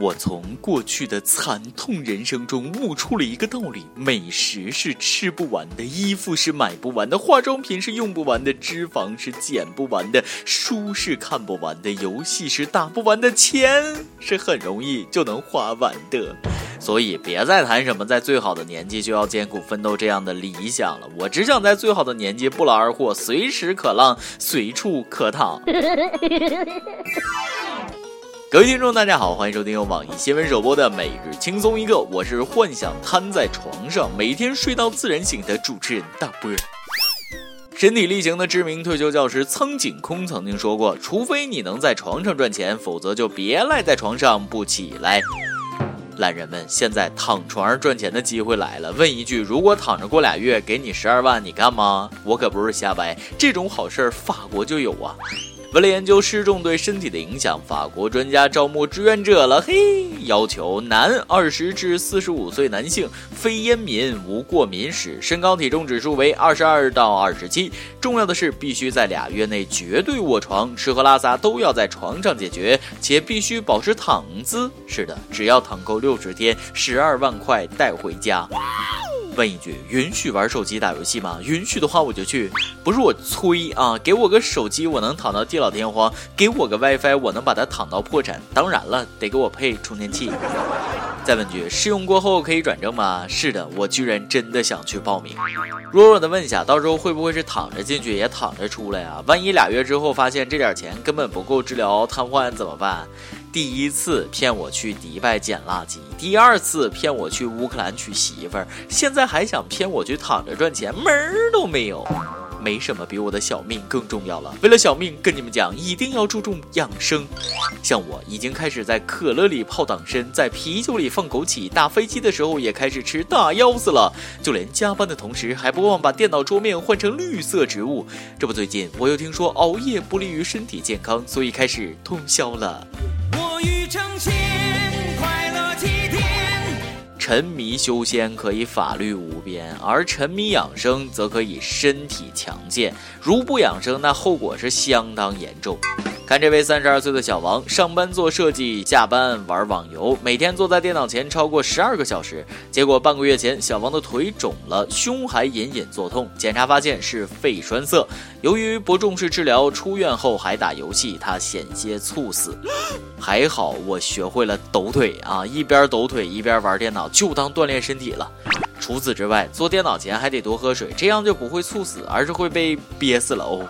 我从过去的惨痛人生中悟出了一个道理：美食是吃不完的，衣服是买不完的，化妆品是用不完的，脂肪是减不完的，书是看不完的，游戏是打不完的，钱是很容易就能花完的。所以别再谈什么在最好的年纪就要艰苦奋斗这样的理想了。我只想在最好的年纪不劳而获，随时可浪，随处可躺。各位听众，大家好，欢迎收听由网易新闻首播的《每日轻松一刻》，我是幻想瘫在床上，每天睡到自然醒的主持人大波。身体力行的知名退休教师苍井空曾经说过：“除非你能在床上赚钱，否则就别赖在床上不起来。”懒人们，现在躺床上赚钱的机会来了。问一句：如果躺着过俩月，给你十二万，你干吗？我可不是瞎掰，这种好事法国就有啊。为了研究失重对身体的影响，法国专家招募志愿者了。嘿，要求男，二十至四十五岁男性，非烟民，无过敏史，身高体重指数为二十二到二十七。重要的是，必须在俩月内绝对卧床，吃喝拉撒都要在床上解决，且必须保持躺姿。是的，只要躺够六十天，十二万块带回家。问一句，允许玩手机打游戏吗？允许的话我就去，不是我催啊！给我个手机，我能躺到地老天荒；给我个 WiFi，我能把它躺到破产。当然了，得给我配充电器。再问句，试用过后可以转正吗？是的，我居然真的想去报名。弱弱的问一下，到时候会不会是躺着进去也躺着出来啊？万一俩月之后发现这点钱根本不够治疗瘫痪怎么办？第一次骗我去迪拜捡垃圾，第二次骗我去乌克兰娶媳妇儿，现在还想骗我去躺着赚钱，门儿都没有。没什么比我的小命更重要了。为了小命，跟你们讲，一定要注重养生。像我已经开始在可乐里泡党参，在啤酒里放枸杞，打飞机的时候也开始吃大腰子了。就连加班的同时，还不忘把电脑桌面换成绿色植物。这不，最近我又听说熬夜不利于身体健康，所以开始通宵了。沉迷修仙可以法律无边，而沉迷养生则可以身体强健。如不养生，那后果是相当严重。看这位三十二岁的小王，上班做设计，下班玩网游，每天坐在电脑前超过十二个小时。结果半个月前，小王的腿肿了，胸还隐隐作痛，检查发现是肺栓塞。由于不重视治疗，出院后还打游戏，他险些猝死。还好我学会了抖腿啊，一边抖腿一边玩电脑，就当锻炼身体了。除此之外，坐电脑前还得多喝水，这样就不会猝死，而是会被憋死了哦。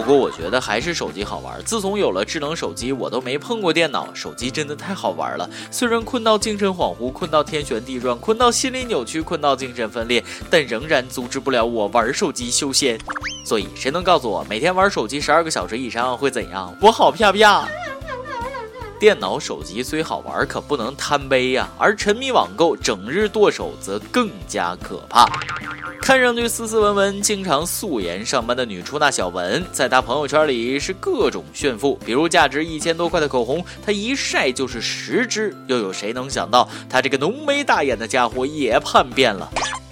不过我觉得还是手机好玩。自从有了智能手机，我都没碰过电脑。手机真的太好玩了。虽然困到精神恍惚，困到天旋地转，困到心理扭曲，困到精神分裂，但仍然阻止不了我玩手机修仙。所以，谁能告诉我，每天玩手机十二个小时以上会怎样？我好啪啪！电脑、手机虽好玩，可不能贪杯呀。而沉迷网购、整日剁手，则更加可怕。看上去斯斯文文、经常素颜上班的女出纳小文，在她朋友圈里是各种炫富，比如价值一千多块的口红，她一晒就是十支。又有谁能想到，她这个浓眉大眼的家伙也叛变了？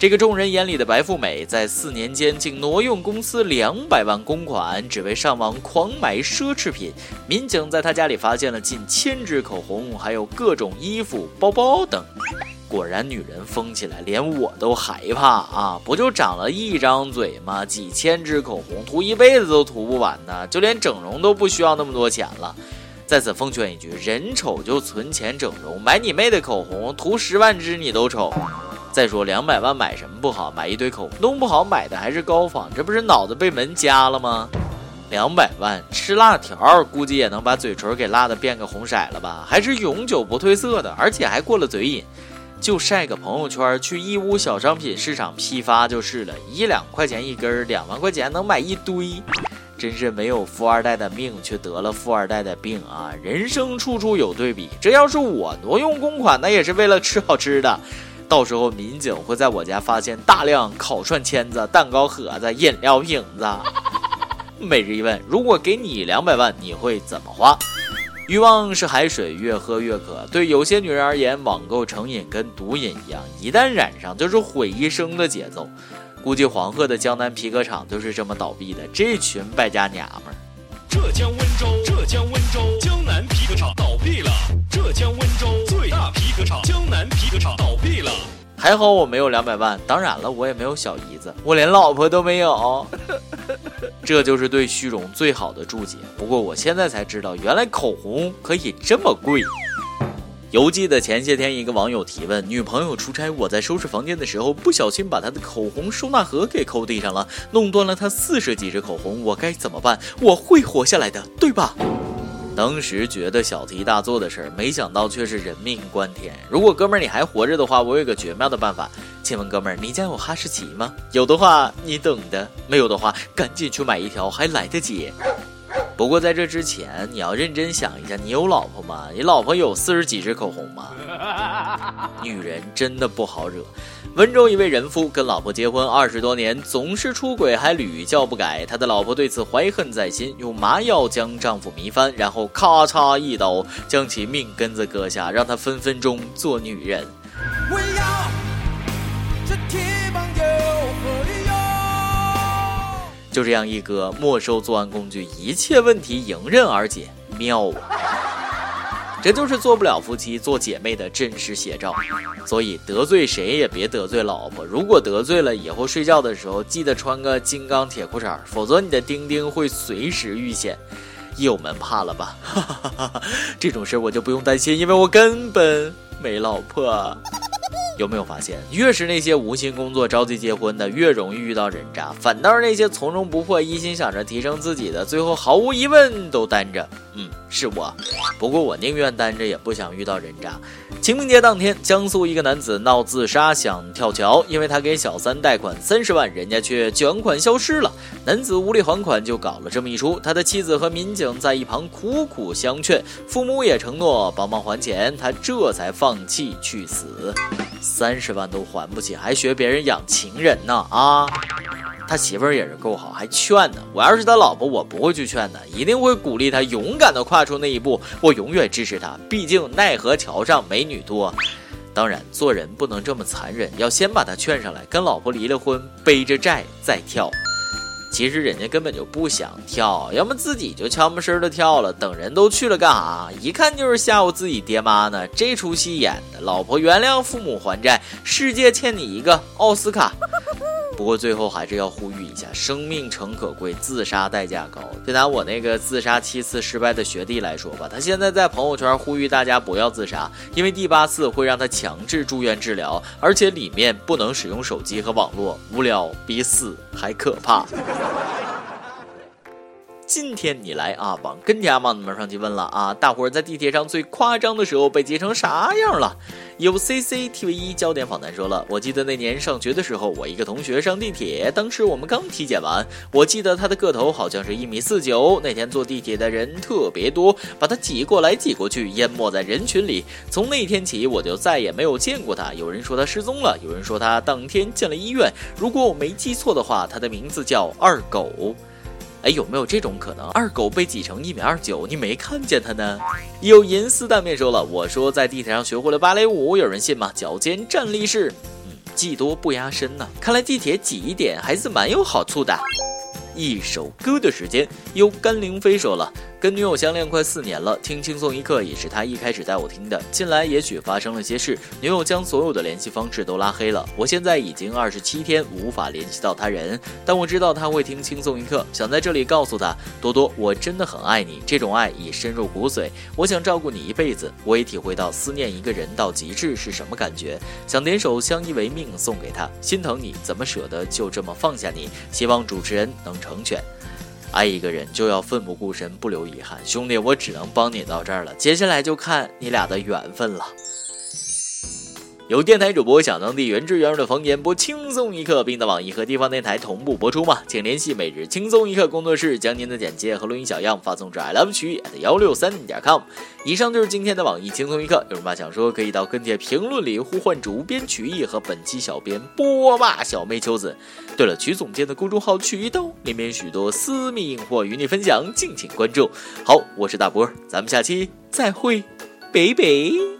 这个众人眼里的白富美，在四年间竟挪用公司两百万公款，只为上网狂买奢侈品。民警在她家里发现了近千支口红，还有各种衣服、包包等。果然，女人疯起来，连我都害怕啊！不就长了一张嘴吗？几千支口红涂一辈子都涂不完呢，就连整容都不需要那么多钱了。在此奉劝一句：人丑就存钱整容，买你妹的口红，涂十万支你都丑。再说两百万买什么不好？买一堆口红，弄不好买的还是高仿，这不是脑子被门夹了吗？两百万吃辣条，估计也能把嘴唇给辣的变个红色了吧？还是永久不褪色的，而且还过了嘴瘾。就晒个朋友圈，去义乌小商品市场批发就是了，一两块钱一根，两万块钱能买一堆，真是没有富二代的命，却得了富二代的病啊！人生处处有对比，这要是我挪用公款，那也是为了吃好吃的，到时候民警会在我家发现大量烤串签子、蛋糕盒子、饮料瓶子。每日一问：如果给你两百万，你会怎么花？欲望是海水，越喝越渴。对有些女人而言，网购成瘾跟毒瘾一样，一旦染上就是毁一生的节奏。估计黄鹤的江南皮革厂就是这么倒闭的。这群败家娘们儿。浙江温州，浙江温州江南皮革厂倒闭了。还好我没有两百万，当然了，我也没有小姨子，我连老婆都没有。这就是对虚荣最好的注解。不过我现在才知道，原来口红可以这么贵。犹记得前些天一个网友提问：女朋友出差，我在收拾房间的时候不小心把她的口红收纳盒给抠地上了，弄断了她四十几支口红，我该怎么办？我会活下来的，对吧？当时觉得小题大做的事儿，没想到却是人命关天。如果哥们儿你还活着的话，我有个绝妙的办法。请问哥们儿，你家有哈士奇吗？有的话你懂的，没有的话赶紧去买一条，还来得及。不过在这之前，你要认真想一下，你有老婆吗？你老婆有四十几支口红吗？女人真的不好惹。温州一位人夫跟老婆结婚二十多年，总是出轨，还屡教不改。他的老婆对此怀恨在心，用麻药将丈夫迷翻，然后咔嚓一刀将其命根子割下，让他分分钟做女人。就这样一个没收作案工具，一切问题迎刃而解，妙啊！这就是做不了夫妻做姐妹的真实写照。所以得罪谁也别得罪老婆，如果得罪了，以后睡觉的时候记得穿个金刚铁裤衩，否则你的丁丁会随时遇险。友们怕了吧？这种事我就不用担心，因为我根本没老婆。有没有发现，越是那些无心工作、着急结婚的，越容易遇到人渣；反倒是那些从容不迫、一心想着提升自己的，最后毫无疑问都单着。嗯，是我。不过我宁愿单着，也不想遇到人渣。清明节当天，江苏一个男子闹自杀，想跳桥，因为他给小三贷款三十万，人家却卷款消失了。男子无力还款，就搞了这么一出。他的妻子和民警在一旁苦苦相劝，父母也承诺帮忙还钱，他这才放弃去死。三十万都还不起，还学别人养情人呢啊！他媳妇儿也是够好，还劝呢。我要是他老婆，我不会去劝的，一定会鼓励他勇敢的跨出那一步。我永远支持他，毕竟奈何桥上美女多。当然，做人不能这么残忍，要先把他劝上来，跟老婆离了婚，背着债再跳。其实人家根本就不想跳，要么自己就悄没声的跳了。等人都去了干啥？一看就是吓唬自己爹妈呢。这出戏演的，老婆原谅父母还债，世界欠你一个奥斯卡。不过最后还是要呼吁一下，生命诚可贵，自杀代价高。就拿我那个自杀七次失败的学弟来说吧，他现在在朋友圈呼吁大家不要自杀，因为第八次会让他强制住院治疗，而且里面不能使用手机和网络，无聊比死还可怕。今天你来啊，往跟家帮子们上去问了啊，大伙儿在地铁上最夸张的时候被截成啥样了？有 CCTV 一焦点访谈说了，我记得那年上学的时候，我一个同学上地铁，当时我们刚体检完，我记得他的个头好像是一米四九。那天坐地铁的人特别多，把他挤过来挤过去，淹没在人群里。从那天起，我就再也没有见过他。有人说他失踪了，有人说他当天进了医院。如果我没记错的话，他的名字叫二狗。哎，有没有这种可能？二狗被挤成一米二九，你没看见他呢？有银丝蛋面说了，我说在地铁上学会了芭蕾舞，有人信吗？脚尖站立式，嗯，技多不压身呐。看来地铁挤一点还是蛮有好处的。一首歌的时间，由甘凌飞说了。跟女友相恋快四年了，听轻松一刻也是他一开始带我听的。近来也许发生了些事，女友将所有的联系方式都拉黑了。我现在已经二十七天无法联系到他人，但我知道他会听轻松一刻，想在这里告诉他，多多，我真的很爱你，这种爱已深入骨髓，我想照顾你一辈子。我也体会到思念一个人到极致是什么感觉，想点首相依为命送给他，心疼你怎么舍得就这么放下你？希望主持人能成全。爱一个人就要奋不顾身，不留遗憾。兄弟，我只能帮你到这儿了，接下来就看你俩的缘分了。有电台主播想当地原汁原味的方言播轻松一刻，并在网易和地方电台同步播出吗？请联系每日轻松一刻工作室，将您的简介和录音小样发送至 i love 曲 at 幺六三点 com。以上就是今天的网易轻松一刻，有什么想说，可以到跟帖评论里呼唤主编曲艺和本期小编波霸小妹秋子。对了，曲总监的公众号曲豆里面许多私密硬货与你分享，敬请关注。好，我是大波，咱们下期再会，拜拜。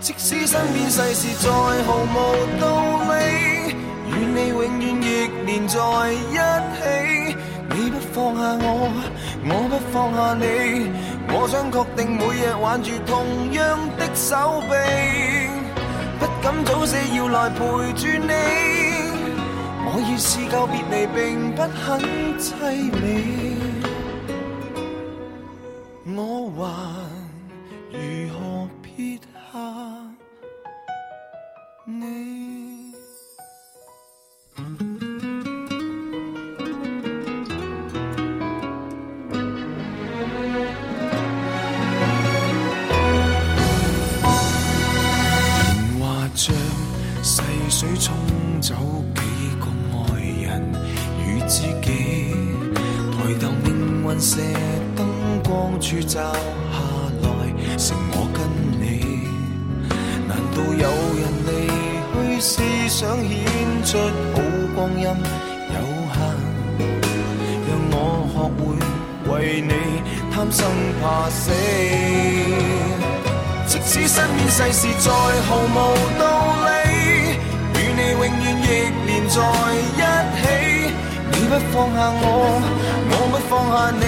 即使身边世事再毫无道理，与你永远亦连在一起。你不放下我，我不放下你。我想确定每日挽住同样的手臂，不敢早死要来陪住你。我已试够别离，并不很凄美。我还思想显出好光阴有限？让我学会为你贪生怕死。即使身边世事再毫无道理，与你永远亦连在一起。你不放下我，我不放下你。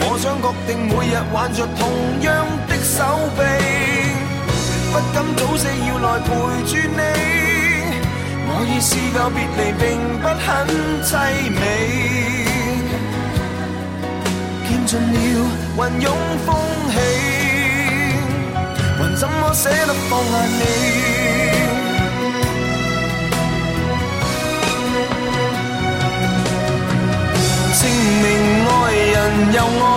我想确定每日挽着同样的手臂，不敢早死要来陪住你。我已试够别离，并不很凄美。见尽了云涌风起。还怎么舍得放下你？证明爱人又爱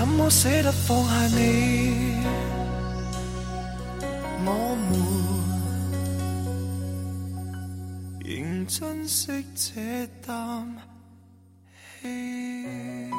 怎么舍得放下你？我们仍珍惜这啖气。